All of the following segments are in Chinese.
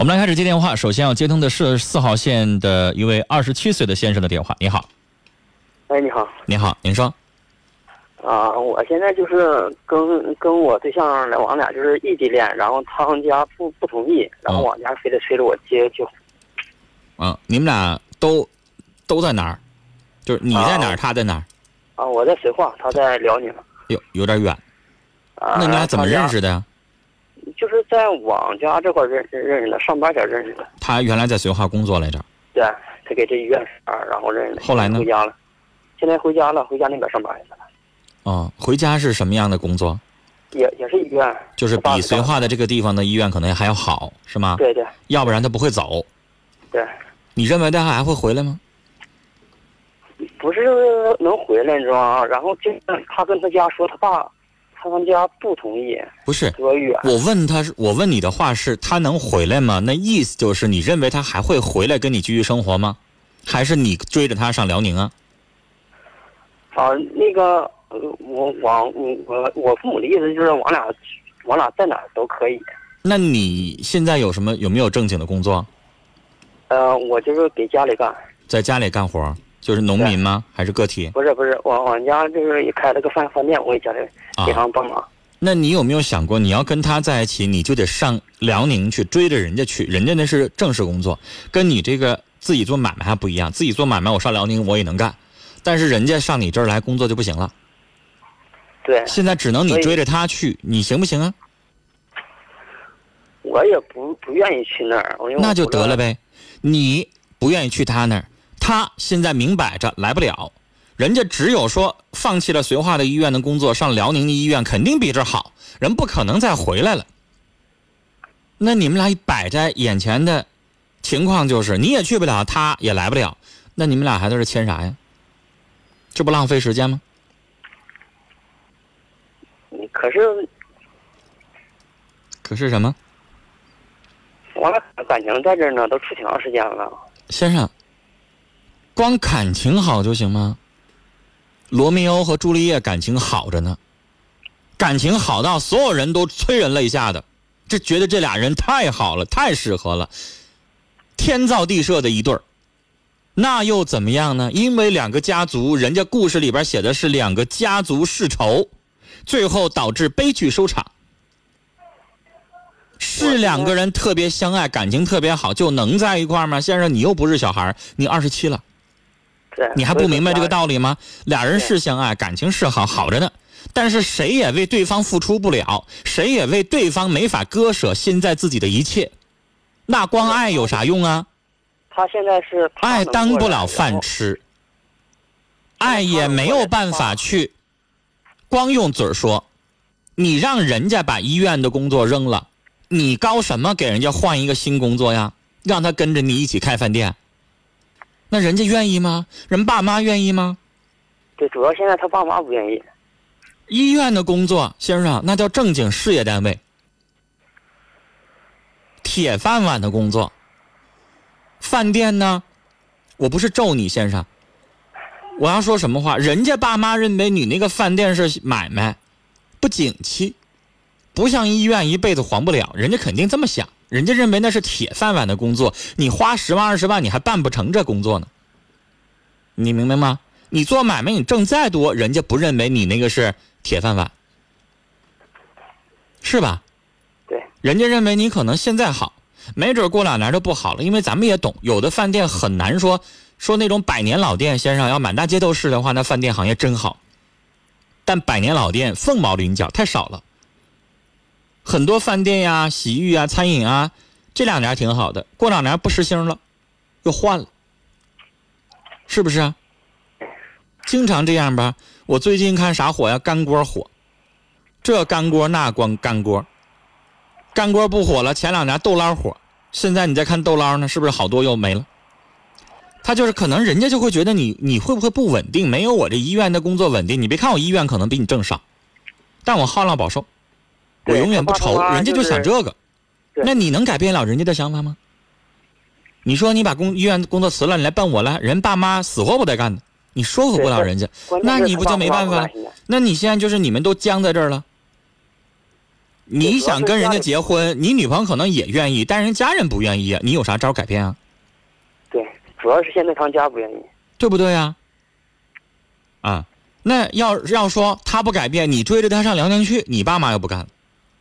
我们来开始接电话，首先要接通的是四号线的一位二十七岁的先生的电话。你好，哎，你好，你好，您说，啊，我现在就是跟跟我对象来往俩就是异地恋，然后他们家不不同意，然后哦我家非得催着我接就嗯，你们俩都都在哪儿？就是你在哪儿，啊他在哪儿？啊，我在绥化，他在辽宁。有有点远。啊，那你俩怎么认识？的呀？就是在网家这块认认识的，上班前认识的。他原来在绥化工作来着。对，他给这医院上班，然后认识的。后来呢回家了，现在回家了，回家那边上班去了，哦，回家是什么样的工作？也也是医院。就是比绥化的这个地方的医院可能还要好，是吗？对对要不然他不会走。对，你认为他还会回来吗？不是能回来，你知道吗？然后就他跟他家说，他爸他们家不同意，不是？我问他是，我问你的话是，他能回来吗？那意思就是你认为他还会回来跟你继续生活吗？还是你追着他上辽宁啊？啊，那个，呃我我我我父母的意思就是，我俩我俩在哪儿都可以。那你现在有什么有没有正经的工作？呃，我就是给家里干，在家里干活，就是农民吗？还是个体不是不是，我我家就是也开了个饭饭店，我也家里啊给？他们帮忙。那你有没有想过，你要跟他在一起，你就得上辽宁去追着人家去，人家那是正式工作，跟你这个自己做买卖还不一样。自己做买卖，我上辽宁我也能干，但是人家上你这儿来工作就不行了。对，现在只能你追着他去，你行不行啊？我也不不愿意去那儿，那就得了。呗。你不愿意去他那儿，他现在明摆着来不了。人家只有说放弃了绥化的医院的工作，上辽宁的医院肯定比这儿好，人不可能再回来了。那你们俩摆在眼前的情况就是，你也去不了，他也来不了，那你们俩还在这签啥呀？这不浪费时间吗？嗯可是可是什么，我俩感情在这儿呢，都处挺长时间了。先生，光感情好就行吗？罗密欧和朱丽叶感情好着呢，感情好到所有人都催人泪下的，这觉得这俩人太好了，太适合了，天造地设的一对儿。那又怎么样呢？因为两个家族，人家故事里边写的是两个家族世仇，最后导致悲剧收场。是两个人特别相爱，感情特别好，就能在一块吗？先生，你又不是小孩，你二十七了。对，你还不明白这个道？理吗？俩人是相爱，感情是好，好着呢，但是谁也为对方付出不了，谁也为对方没法割舍现在自己的一切，那光爱有啥用啊？他现在是爱当不了饭吃，爱也没有办法去光用嘴说。你让人家把医院的工作扔了，你高什么给人家换一个新工作呀？让他跟着你一起开饭店，那人家愿意吗？人爸妈愿意吗？对，主要现在他爸妈不愿意。医院的工作，先生，那叫正经事业单位，铁饭碗的工作。饭店呢，我不是咒你，先生，我要说什么话？人家爸妈认为你那个饭店是买卖，不景气，不像医院一辈子黄不了，人家肯定这么想，人家认为那是铁饭碗的工作，你花十万二十万，你还办不成这工作呢。你明白吗？你做买卖，你挣再多，人家不认为你那个是铁饭碗，是吧？对，人家认为你可能现在好，没准过两年就不好了。因为咱们也懂，有的饭店很难说说那种百年老店，先生要满大街都是的话，那饭店行业真好。但百年老店凤毛麟角，太少了。很多饭店呀、洗浴啊、餐饮啊，这两年挺好的，过两年不实行了，又换了，是不是啊？经常这样吧。我最近看啥火呀？干锅火，这干锅那光干锅，干锅不火了。前两年豆捞火，现在你再看豆捞呢，是不是好多又没了？他就是可能人家就会觉得你你会不会不稳定？没有我这医院的工作稳定。你别看我医院可能比你挣少，但我好量保寿，我永远不愁。人家就想这个，那你能改变了人家的想法吗？你说你把工医院工作辞了，你来奔我了，人爸妈死活不带干的，你说服不了人家。那你不就没办法了那你现在就是你们都僵在这儿了，你想跟人家结婚，你女朋友可能也愿意，但人家人不愿意啊，你有啥招改变啊？对，主要是现在他们家不愿意。对不对啊？啊，那要要说他不改变，你追着他上辽宁去，你爸妈又不干，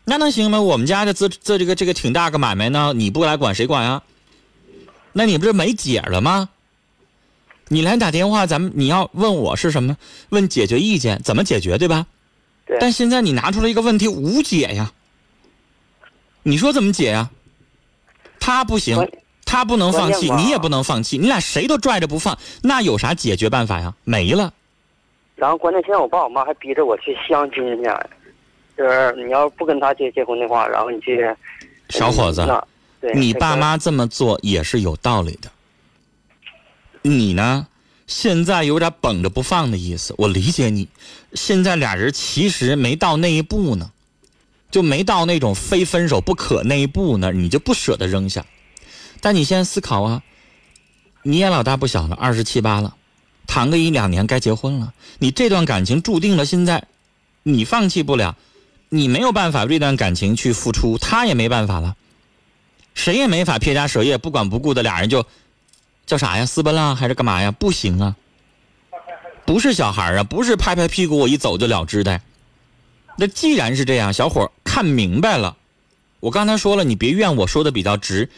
那能行吗？我们家的这这这个这个挺大个买卖呢，你不来管谁管啊？那你不是没解了吗？你来打电话，咱们你要问我是什么？问解决意见，怎么解决，对吧？对。但现在你拿出了一个问题，无解呀。你说怎么解呀？他不行，他不能放弃，你也不能放弃，你俩谁都拽着不放，那有啥解决办法呀？没了。然后关键现在我爸我妈还逼着我去相亲去，就是你要不跟他结结婚的话，然后你去。小伙子，你爸妈这么做也是有道理的。你呢？现在有点绷着不放的意思，我理解你。现在俩人其实没到那一步呢，就没到那种非分手不可那一步呢，你就不舍得扔下。但你现在思考啊，你也老大不小了，二十七八了。谈个一两年该结婚了，你这段感情注定了，现在你放弃不了，你没有办法这段感情去付出，他也没办法了，谁也没法撇家舍业不管不顾的俩人就叫啥呀？私奔了还是干嘛呀？不行啊，不是小孩啊，不是拍拍屁股我一走就了之的。那既然是这样，小伙看明白了，我刚才说了，你别怨我说的比较直，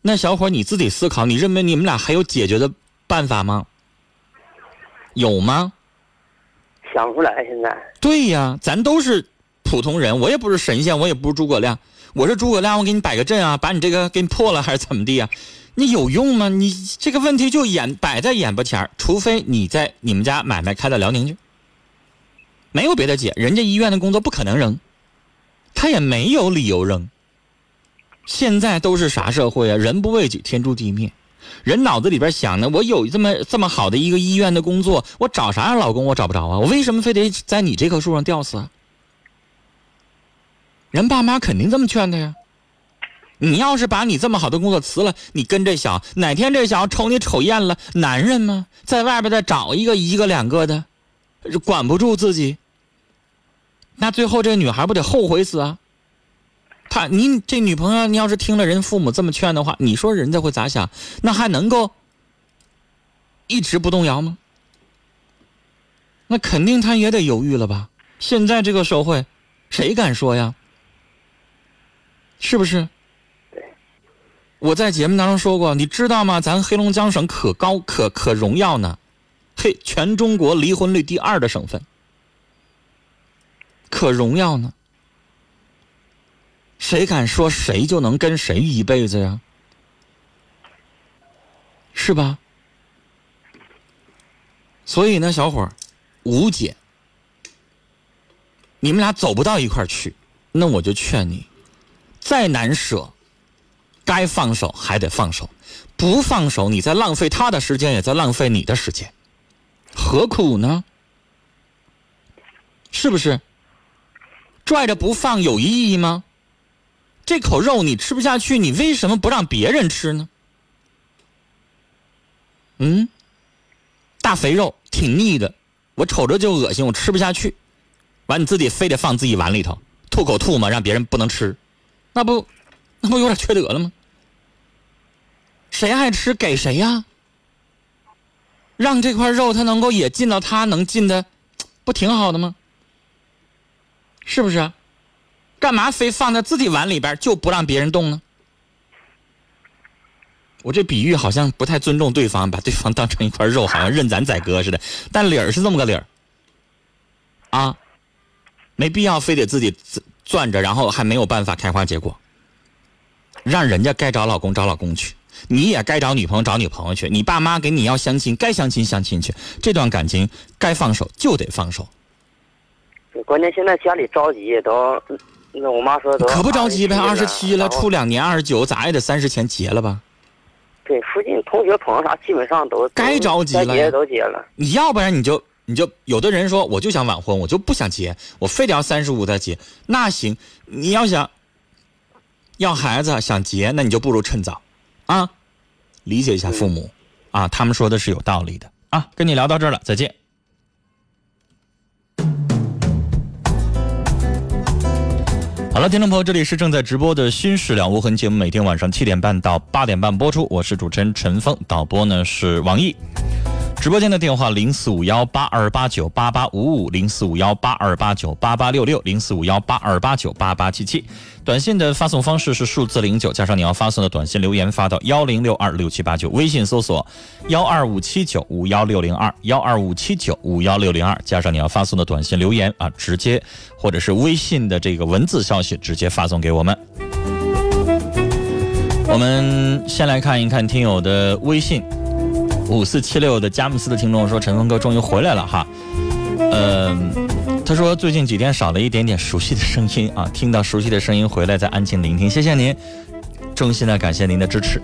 那小伙你自己思考，你认为你们俩还有解决的办法吗？有吗？想不出来，现在。对呀，咱都是普通人，我也不是神仙，我也不是诸葛亮。我是诸葛亮，我给你摆个阵啊，把你这个给你破了，还是怎么地啊？你有用吗？你这个问题就眼摆在眼巴前除非你在你们家买卖开到辽宁去，没有别的解。人家医院的工作不可能扔，他也没有理由扔。现在都是啥社会啊？人不为己，天诛地灭。人脑子里边想的，我有这么这么好的一个医院的工作，我找啥样老公我找不着啊？我为什么非得在你这棵树上吊死啊？人爸妈肯定这么劝的呀。你要是把你这么好的工作辞了，你跟这小哪天这小瞅你瞅厌了，男人吗？在外边再找一个一个两个的，管不住自己，那最后这女孩不得后悔死啊？他，你这女朋友，你要是听了人父母这么劝的话，你说人家会咋想？那还能够一直不动摇吗？那肯定他也得犹豫了吧？现在这个社会，谁敢说呀？是不是？我在节目当中说过，你知道吗？咱黑龙江省可高可可荣耀呢，嘿，全中国离婚率第二的省份，可荣耀呢。谁敢说谁就能跟谁一辈子呀？是吧？所以呢，小伙儿，无解。你们俩走不到一块儿去，那我就劝你，再难舍，该放手还得放手。不放手，你在浪费他的时间，也在浪费你的时间，何苦呢？是不是？拽着不放有意义吗？这口肉你吃不下去，你为什么不让别人吃呢？嗯，大肥肉挺腻的，我瞅着就恶心，我吃不下去。完，你自己非得放自己碗里头，吐口吐沫，让别人不能吃，那不，那不有点缺德了吗？谁爱吃给谁呀？让这块肉它能够也进到他能进的，不挺好的吗？是不是？干嘛非放在自己碗里边就不让别人动呢？我这比喻好像不太尊重对方，把对方当成一块肉，好像任咱宰割似的。但理儿是这么个理儿，啊，没必要非得自己攥着，然后还没有办法开花结果。让人家该找老公找老公去，你也该找女朋友找女朋友去。你爸妈给你要相亲，该相亲相亲去。这段感情该放手就得放手。关键现在家里着急都。那我妈说都可不着急呗，二十七了，处两年，二十九咋也得三十前结了吧？对，附近同学朋友啥基本上都该着急了，都结了。你要不然你就你就有的人说我就想晚婚，我就不想结，我非得要三十五再结。那行，你要想要孩子想结，那你就不如趁早啊，理解一下父母啊，他们说的是有道理的啊。跟你聊到这儿了，再见。好了，听众朋友，这里是正在直播的《新事了无痕》节目，每天晚上七点半到八点半播出。我是主持人陈峰，导播呢是王毅。直播间的电话零四五幺八二八九八八五五零四五幺八二八九八八六六零四五幺八二八九八八七七。短信的发送方式是数字零九加上你要发送的短信留言发到幺零六二六七八九。微信搜索幺二五七九五幺六零二幺二五七九五幺六零二加上你要发送的短信留言啊，直接或者是微信的这个文字消息直接发送给我们。我们先来看一看听友的微信。五四七六的佳木斯的听众说：“陈峰哥终于回来了哈，嗯，他说最近几天少了一点点熟悉的声音啊，听到熟悉的声音回来再安静聆听，谢谢您，衷心的感谢您的支持。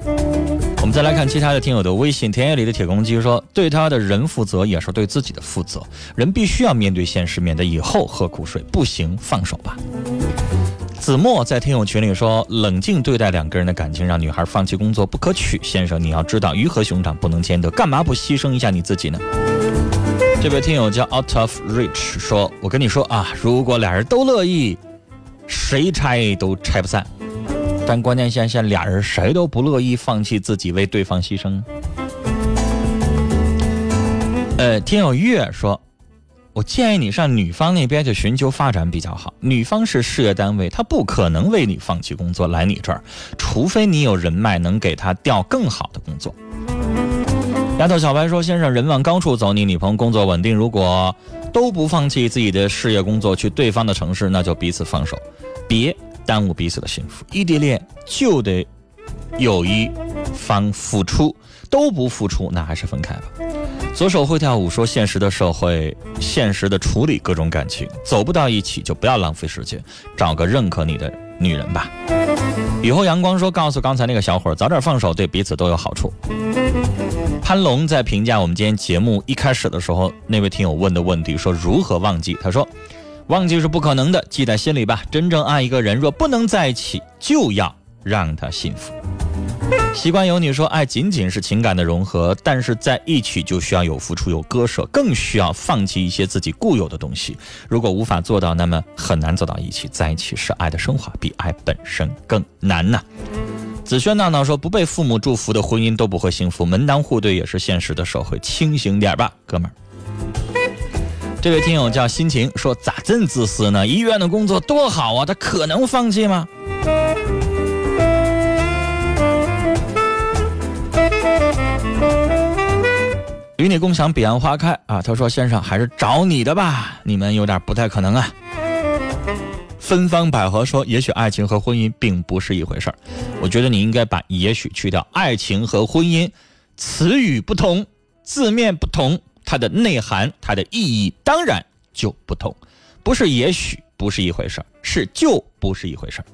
我们再来看其他的听友的微信，田野里的铁公鸡说：对他的人负责也是对自己的负责，人必须要面对现实，免得以后喝苦水，不行放手吧。”子墨在听友群里说：“冷静对待两个人的感情，让女孩放弃工作不可取。先生，你要知道，鱼和熊掌不能兼得，干嘛不牺牲一下你自己呢？”这位听友叫 Out of Reach 说：“我跟你说啊，如果俩人都乐意，谁拆都拆不散。但关键现在俩人谁都不乐意放弃自己，为对方牺牲。”呃，听友月说。我建议你上女方那边去寻求发展比较好。女方是事业单位，她不可能为你放弃工作来你这儿，除非你有人脉能给她调更好的工作。丫头小白说：“先生，人往高处走，你女朋友工作稳定，如果都不放弃自己的事业工作去对方的城市，那就彼此放手，别耽误彼此的幸福。异地恋就得有一方付出，都不付出，那还是分开吧。”左手会跳舞说：“现实的社会，现实的处理各种感情，走不到一起就不要浪费时间，找个认可你的女人吧。”雨后阳光说：“告诉刚才那个小伙，早点放手，对彼此都有好处。”潘龙在评价我们今天节目一开始的时候，那位听友问的问题说：“如何忘记？”他说：“忘记是不可能的，记在心里吧。真正爱一个人，若不能在一起，就要让他幸福。”习惯有你说，爱仅仅是情感的融合，但是在一起就需要有付出、有割舍，更需要放弃一些自己固有的东西。如果无法做到，那么很难走到一起。在一起是爱的升华，比爱本身更难呐。子轩闹闹说，不被父母祝福的婚姻都不会幸福，门当户对也是现实的社会，清醒点吧，哥们儿。这位听友叫心情说，咋这么自私呢？医院的工作多好啊，他可能放弃吗？与你共享彼岸花开啊！他说：“先生还是找你的吧，你们有点不太可能啊。”芬芳百合说：“也许爱情和婚姻并不是一回事儿。”我觉得你应该把“也许”去掉。爱情和婚姻，词语不同，字面不同，它的内涵、它的意义当然就不同。不是也许不是一回事儿，是就不是一回事儿。